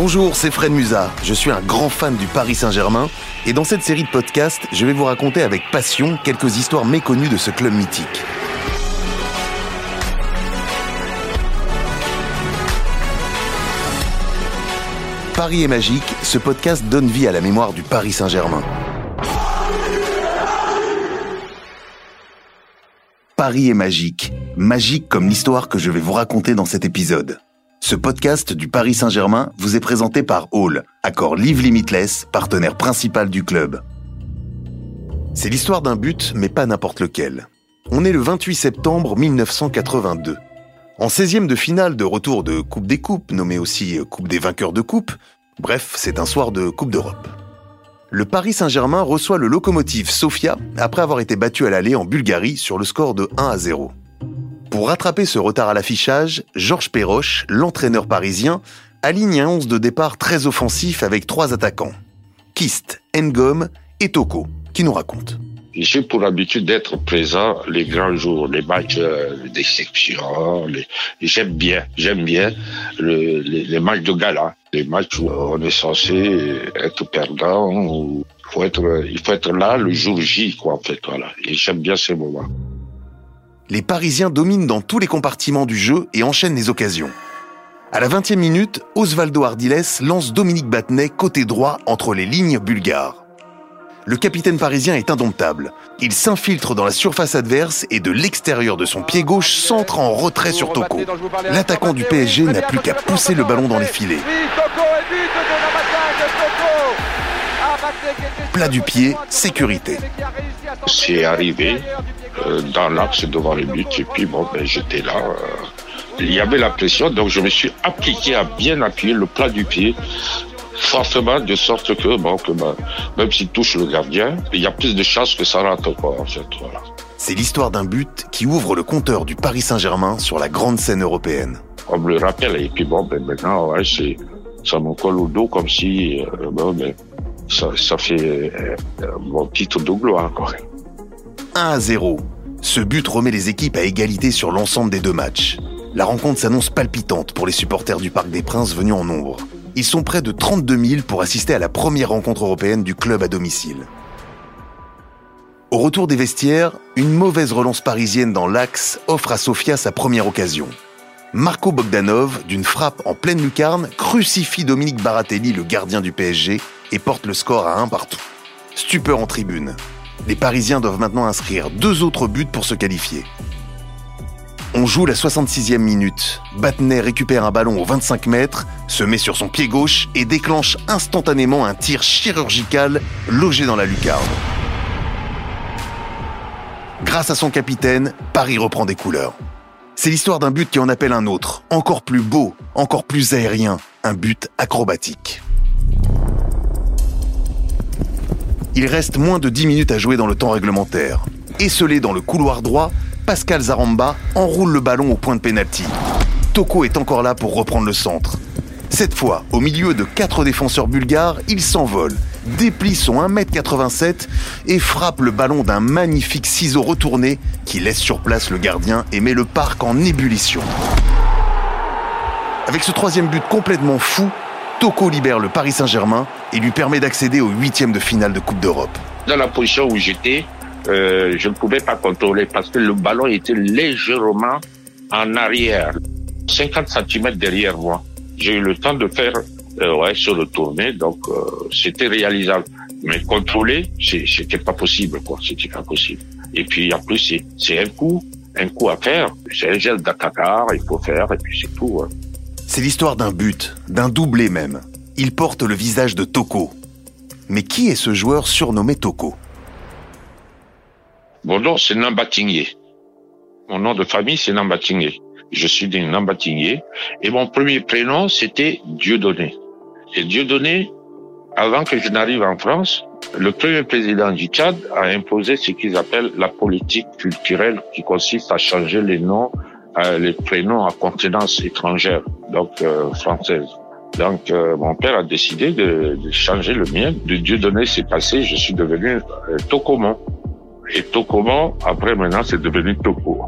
Bonjour, c'est Fred Musa. Je suis un grand fan du Paris Saint-Germain et dans cette série de podcasts, je vais vous raconter avec passion quelques histoires méconnues de ce club mythique. Paris est magique, ce podcast donne vie à la mémoire du Paris Saint-Germain. Paris est magique, magique comme l'histoire que je vais vous raconter dans cet épisode. Ce podcast du Paris Saint-Germain vous est présenté par Hall, accord Live Limitless, partenaire principal du club. C'est l'histoire d'un but, mais pas n'importe lequel. On est le 28 septembre 1982. En 16e de finale de retour de Coupe des Coupes, nommée aussi Coupe des vainqueurs de Coupe, bref, c'est un soir de Coupe d'Europe. Le Paris Saint-Germain reçoit le locomotive Sofia après avoir été battu à l'aller en Bulgarie sur le score de 1 à 0. Pour rattraper ce retard à l'affichage, Georges Perroche, l'entraîneur parisien, aligne un 11 de départ très offensif avec trois attaquants. Kist, Ngom et Toko, qui nous racontent. J'ai pour habitude d'être présent les grands jours, les matchs euh, d'exception. J'aime bien, j'aime bien les, matchs de gala, les matchs où on est censé être perdant. Il faut être, là le jour J, quoi, en fait, j'aime bien ces moments. Les Parisiens dominent dans tous les compartiments du jeu et enchaînent les occasions. À la 20e minute, Osvaldo Ardiles lance Dominique Battenet côté droit entre les lignes bulgares le capitaine parisien est indomptable. Il s'infiltre dans la surface adverse et de l'extérieur de son pied gauche centre en retrait sur Toko. L'attaquant du PSG n'a plus qu'à pousser le ballon dans les filets. Plat du pied, sécurité. C'est arrivé euh, dans l'axe devant le but et puis bon, ben, j'étais là. Euh, il y avait la pression, donc je me suis appliqué à bien appuyer le plat du pied forcément de sorte que, bon, que même s'il touche le gardien, il y a plus de chances que ça rentre pas, en fait. Voilà. C'est l'histoire d'un but qui ouvre le compteur du Paris Saint-Germain sur la grande scène européenne. On me le rappelle, et puis bon, ben maintenant, ouais, ça me colle au dos comme si, euh, bon, ben, ça, fait euh, mon titre de gloire, quoi. 1 à 0. Ce but remet les équipes à égalité sur l'ensemble des deux matchs. La rencontre s'annonce palpitante pour les supporters du Parc des Princes venus en nombre. Ils sont près de 32 000 pour assister à la première rencontre européenne du club à domicile. Au retour des vestiaires, une mauvaise relance parisienne dans l'axe offre à Sofia sa première occasion. Marco Bogdanov, d'une frappe en pleine lucarne, crucifie Dominique Baratelli, le gardien du PSG, et porte le score à un partout. Stupeur en tribune. Les Parisiens doivent maintenant inscrire deux autres buts pour se qualifier. On joue la 66e minute. Battenet récupère un ballon aux 25 mètres, se met sur son pied gauche et déclenche instantanément un tir chirurgical logé dans la lucarne. Grâce à son capitaine, Paris reprend des couleurs. C'est l'histoire d'un but qui en appelle un autre, encore plus beau, encore plus aérien, un but acrobatique. Il reste moins de 10 minutes à jouer dans le temps réglementaire. Esselé dans le couloir droit, Pascal Zaramba enroule le ballon au point de pénalty. Toko est encore là pour reprendre le centre. Cette fois, au milieu de quatre défenseurs bulgares, il s'envole, déplie son 1m87 et frappe le ballon d'un magnifique ciseau retourné qui laisse sur place le gardien et met le parc en ébullition. Avec ce troisième but complètement fou, Toko libère le Paris Saint-Germain et lui permet d'accéder au huitième de finale de Coupe d'Europe. Dans la position où j'étais, euh, je ne pouvais pas contrôler parce que le ballon était légèrement en arrière, 50 cm derrière moi. J'ai eu le temps de faire euh, ouais, sur le tourné, donc euh, c'était réalisable. Mais contrôler, c'était pas possible, quoi. C'était pas possible. Et puis en plus, c'est un coup, un coup à faire. C'est un gel d'attaquant, il faut faire, et puis c'est tout. Hein. C'est l'histoire d'un but, d'un doublé même. Il porte le visage de Toko. Mais qui est ce joueur surnommé Toko? Mon nom, c'est Nambatingé. Mon nom de famille, c'est Nambatingé. Je suis né Nambatingé. Et mon premier prénom, c'était Dieudonné. Et Dieudonné, avant que je n'arrive en France, le premier président du Tchad a imposé ce qu'ils appellent la politique culturelle qui consiste à changer les noms, euh, les prénoms à contenance étrangère, donc euh, française. Donc euh, mon père a décidé de, changer le mien. De Dieudonné s'est passé, je suis devenu Tokomon. Et Tokoman, après maintenant, c'est devenu Toko.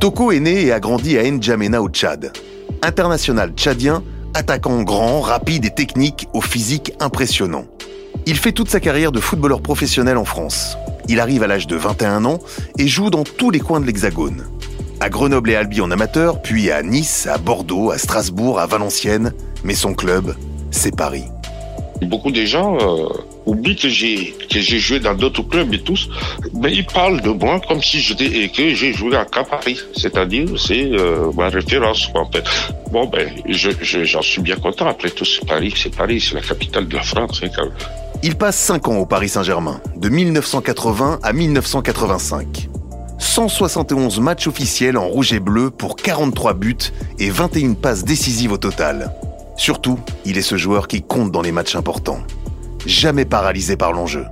Toko est né et a grandi à N'Djamena au Tchad. International tchadien, attaquant grand, rapide et technique au physique impressionnant. Il fait toute sa carrière de footballeur professionnel en France. Il arrive à l'âge de 21 ans et joue dans tous les coins de l'Hexagone. À Grenoble et Albi en amateur, puis à Nice, à Bordeaux, à Strasbourg, à Valenciennes, mais son club, c'est Paris. Beaucoup de gens euh, oublient que j'ai que j'ai joué dans d'autres clubs et tous, mais ils parlent de moi comme si j'étais et que j'ai joué à Paris, c'est-à-dire c'est euh, ma référence en fait. Bon ben, j'en suis bien content. Après tout, c'est Paris, c'est Paris, c'est la capitale de la France. Hein, Il passe 5 ans au Paris Saint-Germain, de 1980 à 1985. 171 matchs officiels en rouge et bleu pour 43 buts et 21 passes décisives au total. Surtout, il est ce joueur qui compte dans les matchs importants. Jamais paralysé par l'enjeu.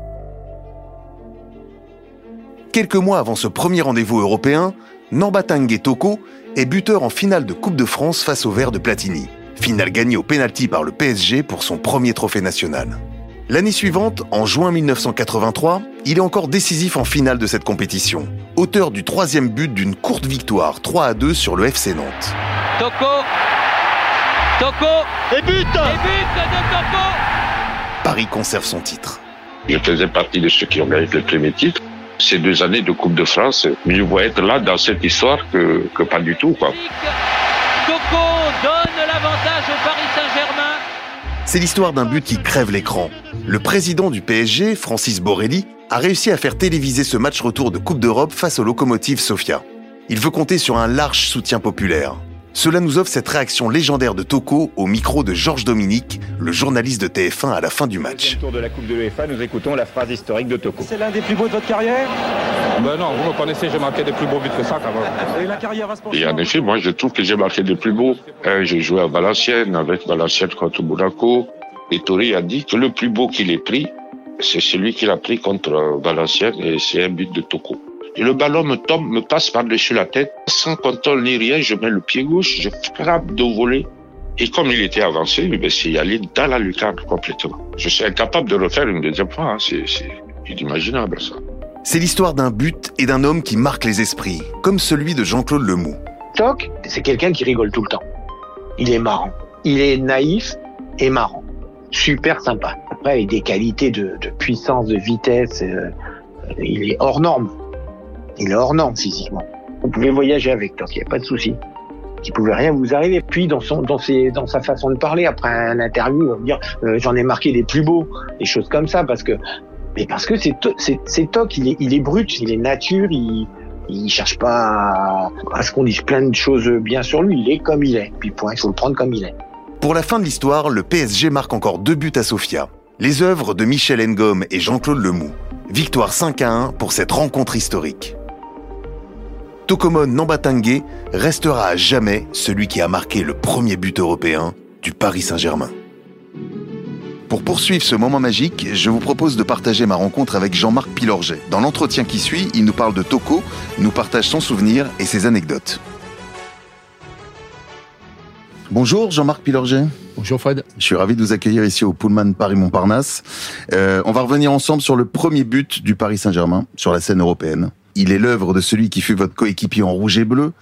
Quelques mois avant ce premier rendez-vous européen, Nambatangue Toko est buteur en finale de Coupe de France face au Vert de Platini. Finale gagnée au pénalty par le PSG pour son premier trophée national. L'année suivante, en juin 1983, il est encore décisif en finale de cette compétition, auteur du troisième but d'une courte victoire 3 à 2 sur le FC Nantes. Toko Toko Et but Et but de Toko Paris conserve son titre. Je faisais partie de ceux qui ont gagné le premier titre. Ces deux années de Coupe de France, mieux vaut être là dans cette histoire que, que pas du tout. Quoi. Toko donne l'avantage au Paris Saint-Germain. C'est l'histoire d'un but qui crève l'écran. Le président du PSG, Francis Borrelli, a réussi à faire téléviser ce match retour de Coupe d'Europe face au locomotive Sofia. Il veut compter sur un large soutien populaire. Cela nous offre cette réaction légendaire de Toko au micro de Georges Dominique, le journaliste de TF1 à la fin du match. Tour de la Coupe de l'UEFA, nous écoutons la phrase historique de Toko. C'est l'un des plus beaux de votre carrière? Ben non, vous me connaissez, j'ai marqué des plus beaux buts que ça quand même. Et la carrière va se Et en effet, moi je trouve que j'ai marqué des plus beaux. Hein, j'ai joué à Valenciennes, avec Valenciennes contre Monaco. Et Tori a dit que le plus beau qu'il ait pris, c'est celui qu'il a pris contre Valenciennes et c'est un but de Toko. Et le ballon me tombe, me passe par-dessus la tête, sans contrôle ni rien, je mets le pied gauche, je frappe de voler. Et comme il était avancé, ben, c'est allé dans la lucarne complètement. Je suis incapable de le faire une deuxième fois, hein. c'est inimaginable ça. C'est l'histoire d'un but et d'un homme qui marque les esprits, comme celui de Jean-Claude Lemoux. Toc, c'est quelqu'un qui rigole tout le temps. Il est marrant. Il est naïf et marrant. Super sympa. Après, il a des qualités de, puissance, de vitesse. euh, il est hors norme. Il est hors norme physiquement. Vous pouvez voyager avec Toc, il n'y a pas de souci. Il pouvait rien vous arriver. Puis dans sa façon de parler après un interview, il va dire euh, j'en ai marqué des plus beaux, des choses comme ça parce que, mais parce que c'est, To- c'est, c'est Toc, il est, brut, il est nature, il, il cherche pas à, ce qu'on dise plein de choses bien sur lui. Il est comme il est. Puis point, il faut le prendre comme il est. Pour la fin de l'histoire, le PSG marque encore deux buts à Sofia. Les œuvres de Michel Ngom et Jean-Claude Lemoux. Victoire 5 à 1 pour cette rencontre historique. Tokomon Nambatangue restera à jamais celui qui a marqué le premier but européen du Paris Saint-Germain. Pour poursuivre ce moment magique, je vous propose de partager ma rencontre avec Jean-Marc Pilorget. Dans l'entretien qui suit, il nous parle de Toko, nous partage son souvenir et ses anecdotes. Bonjour Jean-Marc Pilorget. Bonjour Fred. Je suis ravi de vous accueillir ici au Pullman Paris-Montparnasse. Euh, on va revenir ensemble sur le premier but du Paris Saint-Germain sur la scène européenne. Il est l'œuvre de celui qui fut votre coéquipier en rouge et bleu,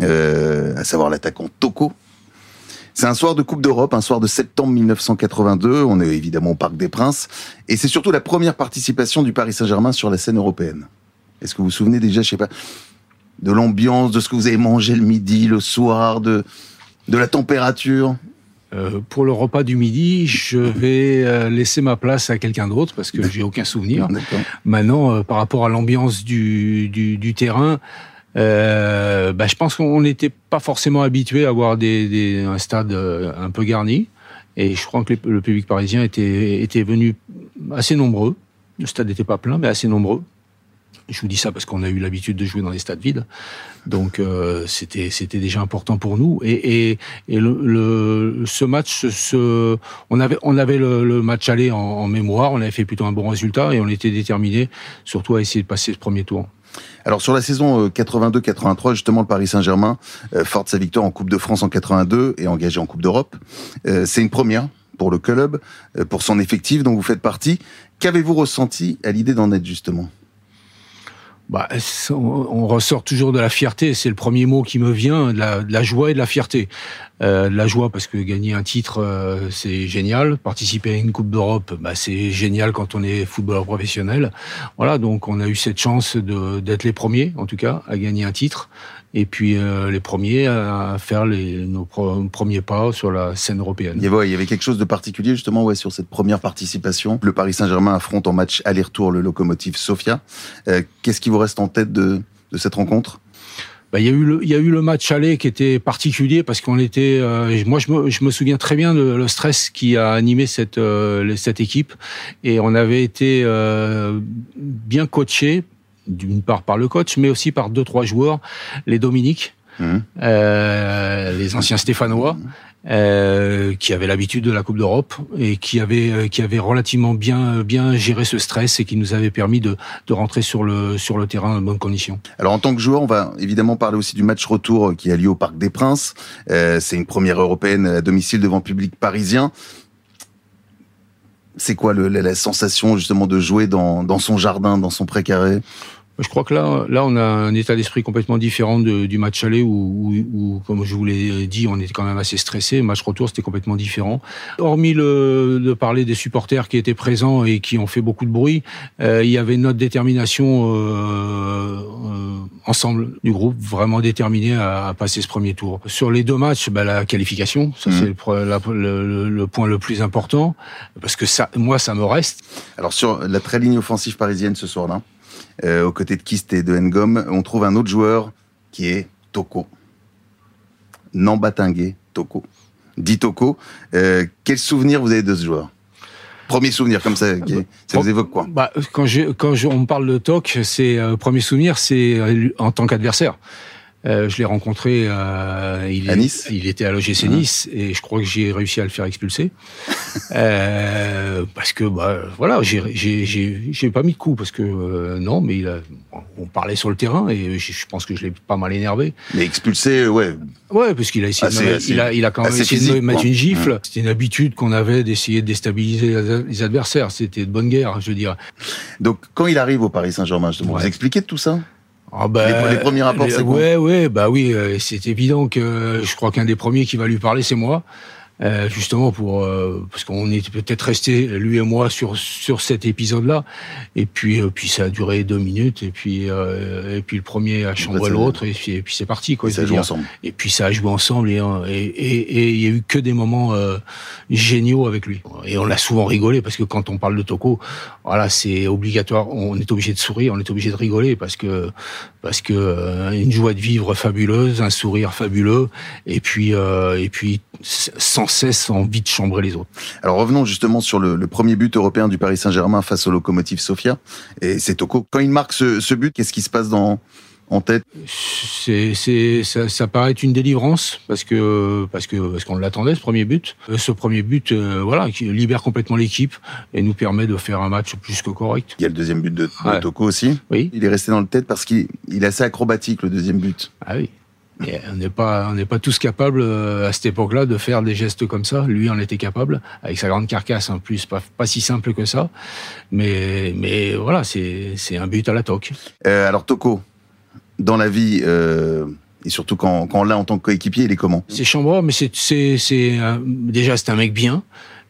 euh, à savoir l'attaquant Toko. C'est un soir de Coupe d'Europe, un soir de septembre 1982. On est évidemment au Parc des Princes. Et c'est surtout la première participation du Paris Saint-Germain sur la scène européenne. Est-ce que vous vous souvenez déjà, je sais pas, de l'ambiance, de ce que vous avez mangé le midi, le soir, de, de la température? Euh, pour le repas du midi, je vais euh, laisser ma place à quelqu'un d'autre parce que j'ai aucun souvenir. Maintenant, euh, par rapport à l'ambiance du, du, du terrain, euh, bah, je pense qu'on n'était pas forcément habitué à avoir des, des, un stade euh, un peu garni. Et je crois que le, public parisien était, était venu assez nombreux. Le stade n'était pas plein, mais assez nombreux. Je vous dis ça parce qu'on a eu l'habitude de jouer dans des stades vides, donc euh, c'était déjà important pour nous. Et, et, et le, le- ce match, on avait on avait le, le match aller en, en mémoire, on avait fait plutôt un bon résultat et on était déterminé surtout à essayer de passer ce premier tour. Alors sur la saison euh, 82-83, justement, le Paris Saint-Germain euh, forte sa victoire en Coupe de France en 82 et engagé en Coupe d'Europe. Euh, C'est une première pour le club, euh, pour son effectif dont vous faites partie. Qu'avez-vous ressenti à l'idée d'en être justement? Bah, on, ressort toujours de la fierté, c'est le premier mot qui me vient, de la, joie et de la fierté. Euh, de la joie parce que gagner un titre, euh, c'est génial. Participer à une Coupe d'Europe, bah, c'est génial quand on est footballeur professionnel. Voilà, donc on a eu cette chance d'être les premiers, en tout cas, à gagner un titre. Et puis euh, les premiers à faire les, nos premiers pas sur la scène européenne. Il y, avait, il y avait quelque chose de particulier justement ouais, sur cette première participation. Le Paris Saint-Germain affronte en match aller-retour le locomotive Sofia. Euh, Qu'est-ce qui vous reste en tête de, de cette rencontre? Bah, il y a eu le, il y a eu le match aller qui était particulier parce qu'on était, euh, moi je me, je me souviens très bien de le stress qui a animé cette euh, cette équipe et on avait été euh, bien coaché d'une part par le coach mais aussi par deux trois joueurs, les Dominiques, Mhm. euh, les anciens Stéphanois. euh, qui avaient l'habitude de la Coupe d'Europe et qui avaient euh, qui avaient relativement bien bien géré ce stress et qui nous avaient permis de, de rentrer sur le sur le terrain dans de bonnes conditions. Alors en tant que joueur, on va évidemment parler aussi du match retour qui a lieu au Parc des Princes. Euh, C'est une première européenne à domicile devant public parisien. C'est quoi la sensation justement de jouer dans, dans son jardin, dans son précaré? Je crois que là, là, on a un état d'esprit complètement différent de- du match aller où, où, où, comme je vous l'ai dit, on était quand même assez stressé. Le match retour, c'était complètement différent. Hormis le, de parler des supporters qui étaient présents et qui ont fait beaucoup de bruit, euh, il y avait notre détermination euh, euh, ensemble du groupe, vraiment déterminé à, à passer ce premier tour. Sur les deux matchs, bah, la qualification, ça Mhm. c'est le, la- le- le point le plus important, parce que ça, moi, ça me reste. Alors sur la très ligne offensive parisienne ce soir-là, euh, aux côtés de Kist et de Ngom, on trouve un autre joueur qui est Toko. Nambatingue Toko. Dit Toko. Euh, quel souvenir vous avez de ce joueur? Premier souvenir comme ça, qui ça vous évoque quoi? Bah, quand je, quand je, on me parle de Toc, c'est euh, premier souvenir, c'est en tant qu'adversaire. Euh, je l'ai rencontré. Euh, il, À Nice Il était à l'OGC Nice et je crois que j'ai réussi à le faire expulser euh, parce que bah voilà, j'ai j'ai pas mis de coup parce que euh, non, mais il a, on parlait sur le terrain et je, je pense que je l'ai pas mal énervé. Mais expulsé, ouais. Ouais, parce qu'il a essayé, de Assez- il a, il a quand même essayé de me physique, mettre quoi. une gifle. C'était une habitude qu'on avait d'essayer de déstabiliser les- adversaires. C'était de bonne guerre, je veux dire. Donc quand il arrive au Paris Saint-Germain, justement, Ouais. vous expliquez de tout ça? Ah bah, Les- les premiers rapports, c'est Ouais, ouais, bah oui, euh, c'est évident que je crois qu'un des premiers qui va lui parler, c'est moi. Euh, justement pour euh, parce qu'on était peut-être resté lui et moi sur sur cet épisode-là. Et puis euh, puis ça a duré deux minutes. Et puis euh, et puis le premier a chambré l'autre. Et puis, et puis c'est parti quoi Et ça dire. ensemble. et puis ça a joué ensemble. Et et et il y a eu que des moments euh, géniaux avec lui. Et on l'a souvent rigolé parce que quand on parle de Toko voilà c'est obligatoire. On est obligé de sourire on est obligé de rigoler parce que parce que une joie de vivre fabuleuse un sourire fabuleux. Et puis euh, et puis sans cesse envie de chambrer les autres Alors revenons justement sur le, le premier but européen du Paris Saint-Germain face au locomotive Sofia. Et c'est Toko. Quand il marque ce, ce but, qu'est-ce qui se passe dans, en tête? C'est c'est ça, ça paraît être une délivrance parce que parce que parce qu'on l'attendait ce premier but Euh, ce premier but euh, voilà qui libère complètement l'équipe et nous permet de faire un match plus que correct Il y a le deuxième but de, de Ouais. Toko aussi. oui Il est resté dans le tête parce qu'il il est assez acrobatique, le deuxième but. ah oui On n'est pas on n'est pas tous capables euh, à cette époque-là de faire des gestes comme ça lui en était capable avec sa grande carcasse en plus pas pas si simple que ça mais mais voilà c'est c'est un but à la toque Euh, alors Toko, dans la vie, euh, et surtout quand, quand on l'a en tant que coéquipier, il est comment? C'est Chambord, mais c'est c'est c'est déjà c'est un mec bien.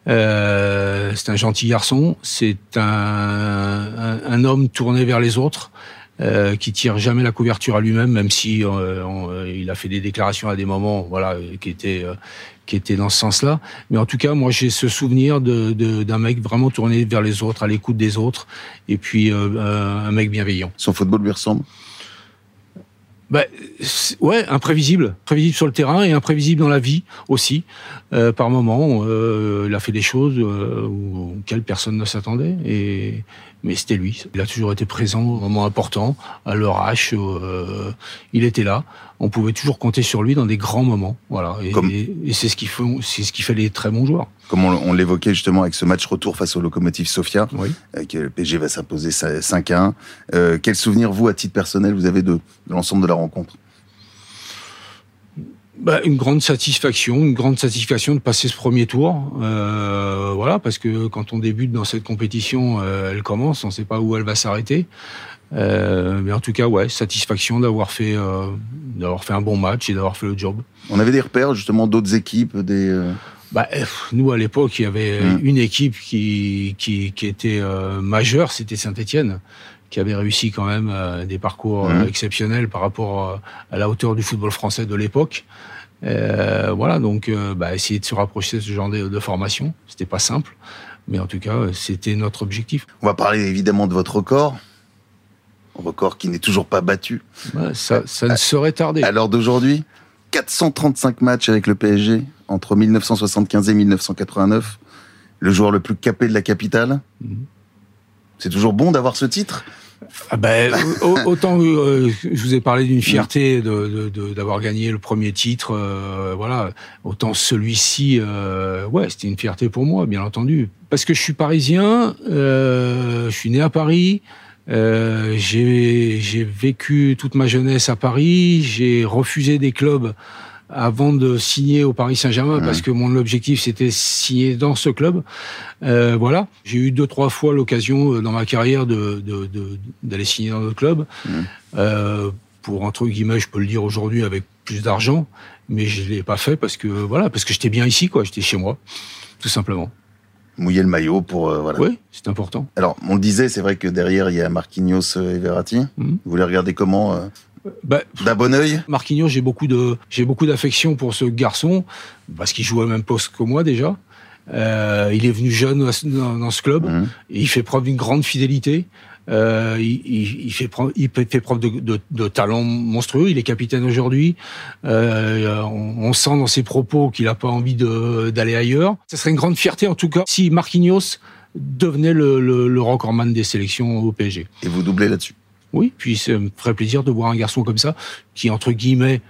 Euh, c'est un gentil garçon. C'est un, un, un homme tourné vers les autres. Euh, qui tire jamais la couverture à lui-même, même si euh, euh, il a fait des déclarations à des moments, voilà, qui étaient euh, qui étaient dans ce sens-là. Mais en tout cas, moi, j'ai ce souvenir de de- d'un mec vraiment tourné vers les autres, à l'écoute des autres, et puis euh, euh, un mec bienveillant. Son football lui ressemble? Bah, ouais, imprévisible, prévisible sur le terrain et imprévisible dans la vie aussi. Euh, par moment, euh, il a fait des choses euh, auxquelles personne ne s'attendait, et mais c'était lui. Il a toujours été présent au moment important, à H. euh, il était là. On pouvait toujours compter sur lui dans des grands moments. Voilà, et, Comme- et- et c'est ce qui fait, c'est ce qui fait les très bons joueurs. Comme on, on l'évoquait justement avec ce match retour face au locomotive Sofia, Oui. euh, que le PSG va s'imposer 5 à 1. Euh, quel souvenir, vous, à titre personnel, vous avez de, de l'ensemble de la rencontre? Bah, une grande satisfaction, une grande satisfaction de passer ce premier tour. Euh, voilà, parce que quand on débute dans cette compétition, euh, elle commence, on ne sait pas où elle va s'arrêter. Euh, mais en tout cas, ouais, satisfaction d'avoir fait, euh, d'avoir fait un bon match et d'avoir fait le job. On avait des repères justement d'autres équipes, des. euh, Bah, nous, à l'époque, il y avait Mm. une équipe qui, qui, qui était majeure, c'était Saint-Etienne, qui avait réussi quand même euh, des parcours euh, Mm. exceptionnels par rapport euh, à la hauteur du football français de l'époque. Voilà, donc bah, essayer de se rapprocher de ce genre de, de formation, c'était pas simple, mais en tout cas, c'était notre objectif. On va parler évidemment de votre record. Un record qui n'est toujours pas battu. Ça, ça ne saurait tarder. À l'heure d'aujourd'hui, 435 matchs avec le PSG entre 1975 et 1989. Le joueur le plus capé de la capitale. Mhm. C'est toujours bon d'avoir ce titre. Ah ben, au- autant euh, je vous ai parlé d'une fierté de- de- de- d'avoir gagné le premier titre, euh, voilà, autant celui-ci, euh, ouais, c'était une fierté pour moi, bien entendu, parce que je suis parisien, euh, je suis né à Paris. euh, j'ai vécu toute ma jeunesse à Paris. J'ai refusé des clubs avant de signer au Paris Saint-Germain parce que mon objectif c'était signer dans ce club. Euh, voilà, j'ai eu deux trois fois l'occasion euh, dans ma carrière de de- de- d'aller signer dans d'autres clubs. Euh, pour entre guillemets, je peux le dire aujourd'hui avec plus d'argent, mais je l'ai pas fait parce que voilà, parce que j'étais bien ici quoi, j'étais chez moi, tout simplement. Mouiller le maillot pour euh, voilà. Oui, c'est important. Alors, on le disait, c'est vrai que derrière il y a Marquinhos et Verratti. Mhm. Vous les regardez comment euh, Bah, D'un bon œil Marquinhos, j'ai beaucoup de j'ai beaucoup d'affection pour ce garçon parce qu'il joue au même poste que moi déjà. Euh, il est venu jeune dans, dans ce club. Mhm. Et il fait preuve d'une grande fidélité. Euh, il, il- il fait preuve, il fait preuve de, de- de talent monstrueux. Il est capitaine aujourd'hui. Euh, on, on sent dans ses propos qu'il n'a pas envie d'aller ailleurs. Ce serait une grande fierté en tout cas si Marquinhos devenait le, le, le recordman des sélections au PSG. Et vous doublez là-dessus. Oui, puis ça me ferait plaisir de voir un garçon comme ça qui entre guillemets,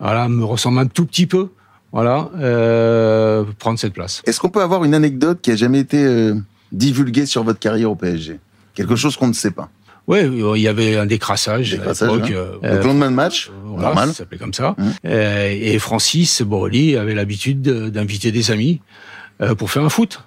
voilà, me ressemble un tout petit peu. Voilà, euh, prendre cette place. Est-ce qu'on peut avoir une anecdote qui a jamais été euh, divulguée sur votre carrière au PSG Quelque chose qu'on ne sait pas? Ouais, il y avait un décrassage, Décrassage, à l'époque. hein. euh, Donc, lendemain de match, Euh, voilà, normal. ça s'appelait comme ça. Mmh. Euh, et Francis Borrelli avait l'habitude de- d'inviter des amis euh, pour faire un foot.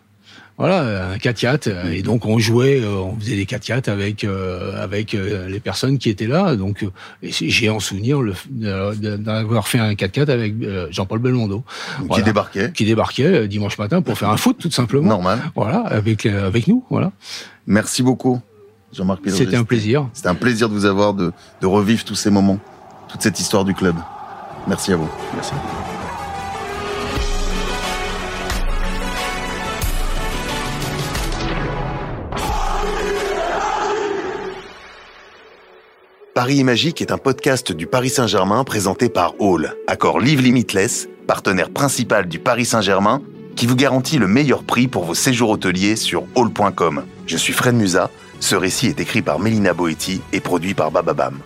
Voilà, un 4 Mmh. Et donc on jouait, euh, on faisait des 4 avec euh, avec euh, les personnes qui étaient là. Donc euh, j'ai en souvenir d'avoir fait un 4 avec Jean-Paul Belmondo qui voilà. débarquait. qui débarquait dimanche matin pour faire un foot tout simplement. Normal. Voilà, avec avec nous. Voilà, Merci beaucoup, Jean-Marc c'était un plaisir. C'était un plaisir de vous avoir, de, de revivre tous ces moments, toute cette histoire du club. Merci à vous. Merci. Paris Magique est un podcast du Paris Saint-Germain présenté par Hall, accord Live Limitless, partenaire principal du Paris Saint-Germain, qui vous garantit le meilleur prix pour vos séjours hôteliers sur hall.com. Je suis Fred Musa. Ce récit est écrit par Mélina Boetti et produit par Bababam.